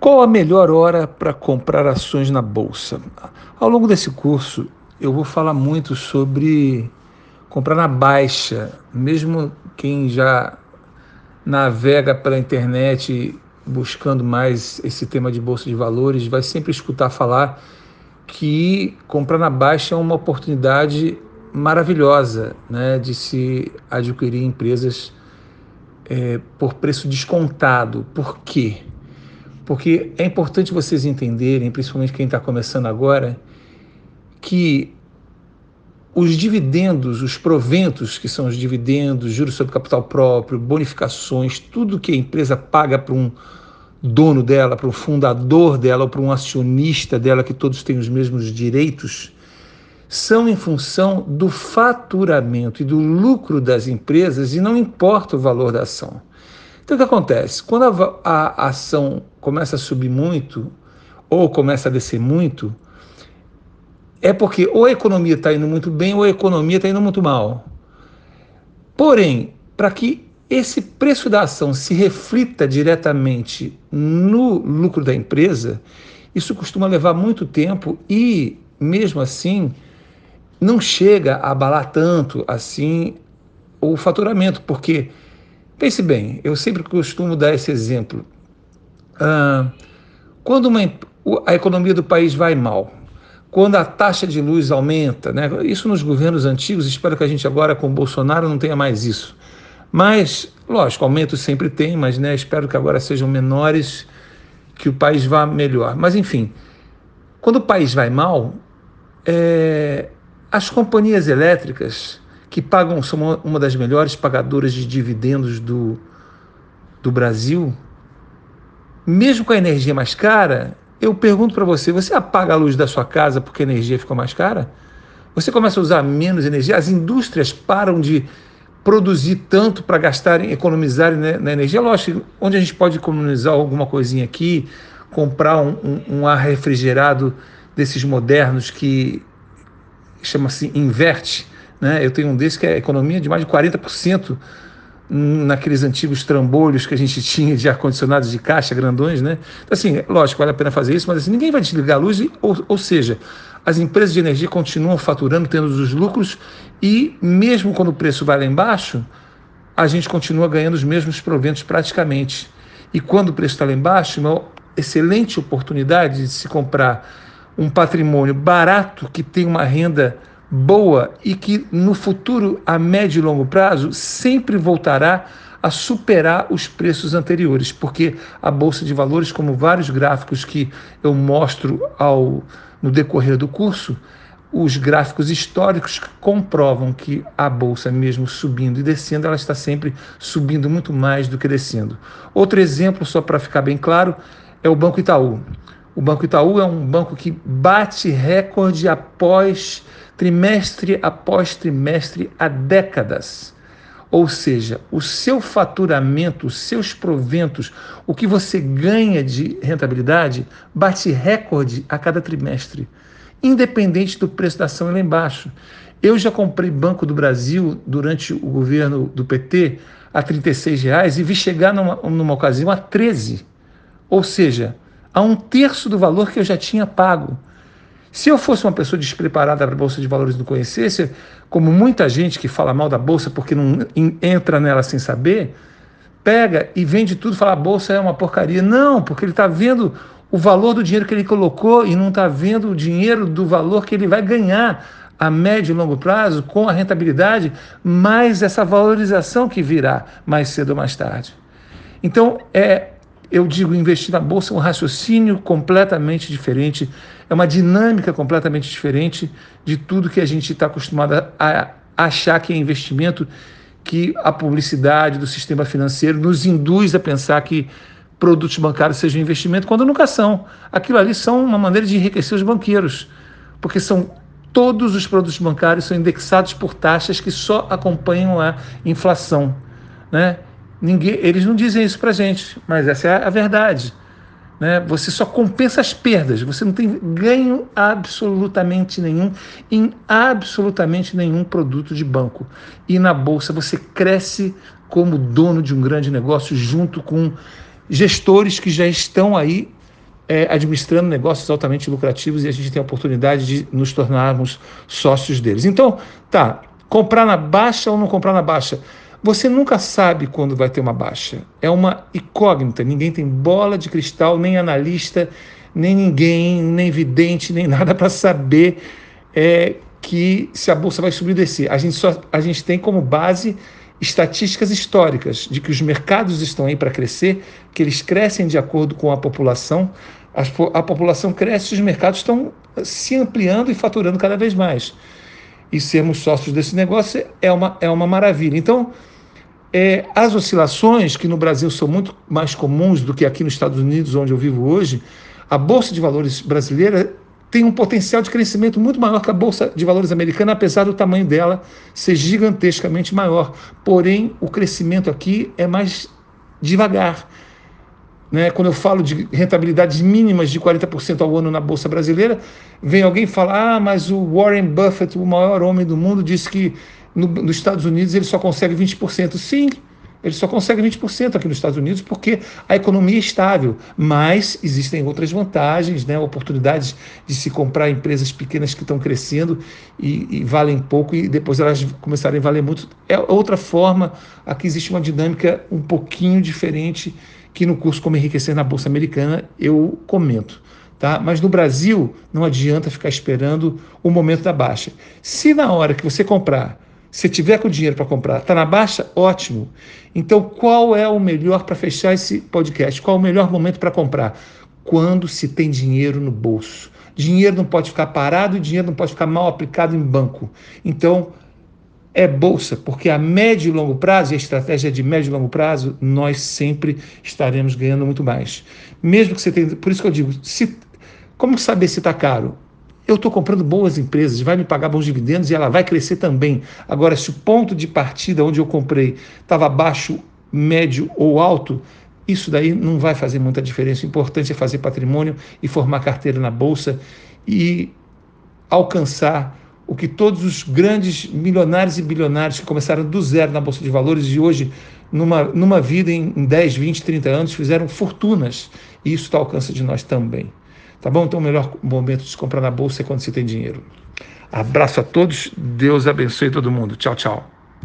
Qual a melhor hora para comprar ações na bolsa? Ao longo desse curso, eu vou falar muito sobre comprar na baixa, mesmo quem já navega pela internet buscando mais esse tema de bolsa de valores, vai sempre escutar falar que comprar na baixa é uma oportunidade maravilhosa né, de se adquirir empresas é, por preço descontado. Por quê? Porque é importante vocês entenderem, principalmente quem está começando agora, que os dividendos, os proventos, que são os dividendos, juros sobre capital próprio, bonificações, tudo que a empresa paga para um dono dela, para um fundador dela ou para um acionista dela, que todos têm os mesmos direitos, são em função do faturamento e do lucro das empresas e não importa o valor da ação. Então o que acontece? Quando a, a ação começa a subir muito ou começa a descer muito, é porque ou a economia está indo muito bem ou a economia está indo muito mal. Porém, para que esse preço da ação se reflita diretamente no lucro da empresa, isso costuma levar muito tempo e, mesmo assim, não chega a abalar tanto assim o faturamento, porque, pense bem, eu sempre costumo dar esse exemplo. Ah, quando uma, a economia do país vai mal, quando a taxa de luz aumenta, né? isso nos governos antigos, espero que a gente agora com Bolsonaro não tenha mais isso. Mas, lógico, aumentos sempre tem, mas né, espero que agora sejam menores, que o país vá melhor. Mas, enfim, quando o país vai mal, é, as companhias elétricas, que pagam, são uma das melhores pagadoras de dividendos do, do Brasil, mesmo com a energia mais cara, eu pergunto para você: você apaga a luz da sua casa porque a energia ficou mais cara? Você começa a usar menos energia? As indústrias param de produzir tanto para gastarem, economizarem né, na energia? Lógico, onde a gente pode economizar alguma coisinha aqui, comprar um, um, um ar refrigerado desses modernos que chama-se inverte. Né? Eu tenho um desses que é economia de mais de 40% naqueles antigos trambolhos que a gente tinha de ar-condicionados de caixa grandões, né? Então, assim, lógico, vale a pena fazer isso, mas assim, ninguém vai desligar a luz, ou, ou seja, as empresas de energia continuam faturando, tendo os lucros, e mesmo quando o preço vai lá embaixo, a gente continua ganhando os mesmos proventos praticamente. E quando o preço está lá embaixo, uma excelente oportunidade de se comprar um patrimônio barato que tem uma renda boa e que no futuro, a médio e longo prazo, sempre voltará a superar os preços anteriores, porque a bolsa de valores, como vários gráficos que eu mostro ao no decorrer do curso, os gráficos históricos comprovam que a bolsa, mesmo subindo e descendo, ela está sempre subindo muito mais do que descendo. Outro exemplo, só para ficar bem claro, é o Banco Itaú. O Banco Itaú é um banco que bate recorde após trimestre após trimestre há décadas. Ou seja, o seu faturamento, os seus proventos, o que você ganha de rentabilidade, bate recorde a cada trimestre, independente do preço da ação lá embaixo. Eu já comprei Banco do Brasil durante o governo do PT a R$ reais e vi chegar numa, numa ocasião a 13. Ou seja, a um terço do valor que eu já tinha pago. Se eu fosse uma pessoa despreparada para a Bolsa de Valores e não conhecesse, como muita gente que fala mal da Bolsa porque não entra nela sem saber, pega e vende tudo fala a Bolsa é uma porcaria. Não, porque ele está vendo o valor do dinheiro que ele colocou e não está vendo o dinheiro do valor que ele vai ganhar a médio e longo prazo com a rentabilidade, mais essa valorização que virá mais cedo ou mais tarde. Então, é eu digo investir na bolsa é um raciocínio completamente diferente, é uma dinâmica completamente diferente de tudo que a gente está acostumado a achar que é investimento, que a publicidade do sistema financeiro nos induz a pensar que produtos bancários sejam investimento, quando nunca são. Aquilo ali são uma maneira de enriquecer os banqueiros, porque são todos os produtos bancários são indexados por taxas que só acompanham a inflação, né? Ninguém, eles não dizem isso para gente, mas essa é a verdade. Né? Você só compensa as perdas, você não tem ganho absolutamente nenhum em absolutamente nenhum produto de banco. E na bolsa você cresce como dono de um grande negócio junto com gestores que já estão aí é, administrando negócios altamente lucrativos e a gente tem a oportunidade de nos tornarmos sócios deles. Então, tá, comprar na baixa ou não comprar na baixa? Você nunca sabe quando vai ter uma baixa. É uma incógnita. Ninguém tem bola de cristal, nem analista, nem ninguém, nem vidente, nem nada para saber é, que se a bolsa vai subir ou descer. A gente, só, a gente tem como base estatísticas históricas de que os mercados estão aí para crescer, que eles crescem de acordo com a população. A, a população cresce e os mercados estão se ampliando e faturando cada vez mais. E sermos sócios desse negócio é uma, é uma maravilha. Então, é, as oscilações, que no Brasil são muito mais comuns do que aqui nos Estados Unidos, onde eu vivo hoje, a Bolsa de Valores brasileira tem um potencial de crescimento muito maior que a Bolsa de Valores americana, apesar do tamanho dela ser gigantescamente maior. Porém, o crescimento aqui é mais devagar. Né? Quando eu falo de rentabilidades mínimas de 40% ao ano na Bolsa Brasileira, vem alguém falar: ah, mas o Warren Buffett, o maior homem do mundo, disse que no, nos Estados Unidos ele só consegue 20%. Sim, ele só consegue 20% aqui nos Estados Unidos porque a economia é estável, mas existem outras vantagens, né? oportunidades de se comprar empresas pequenas que estão crescendo e, e, valem pouco e depois elas começarem a valer muito. É outra forma, aqui existe uma dinâmica um pouquinho diferente que no curso Como Enriquecer na Bolsa Americana eu comento. Tá? Mas no Brasil não adianta ficar esperando o momento da baixa. Se na hora que você comprar se tiver com dinheiro para comprar, está na baixa? Ótimo. Então, qual é o melhor para fechar esse podcast? Qual é o melhor momento para comprar? Quando se tem dinheiro no bolso. Dinheiro não pode ficar parado e dinheiro não pode ficar mal aplicado em banco. Então, é bolsa, porque a médio e longo prazo, e a estratégia de médio e longo prazo, nós sempre estaremos ganhando muito mais. Mesmo que você tenha. Por isso que eu digo, se, como saber se está caro? Eu estou comprando boas empresas, vai me pagar bons dividendos e ela vai crescer também. Agora, se o ponto de partida onde eu comprei estava baixo, médio ou alto, isso daí não vai fazer muita diferença. O importante é fazer patrimônio e formar carteira na bolsa e alcançar o que todos os grandes milionários e bilionários que começaram do zero na bolsa de valores e hoje numa, numa vida em 10, 20, 30 anos fizeram fortunas. E isso está ao alcance de nós também. Tá bom? Então o melhor momento de comprar na bolsa é quando você tem dinheiro. Abraço a todos, Deus abençoe todo mundo. Tchau, tchau.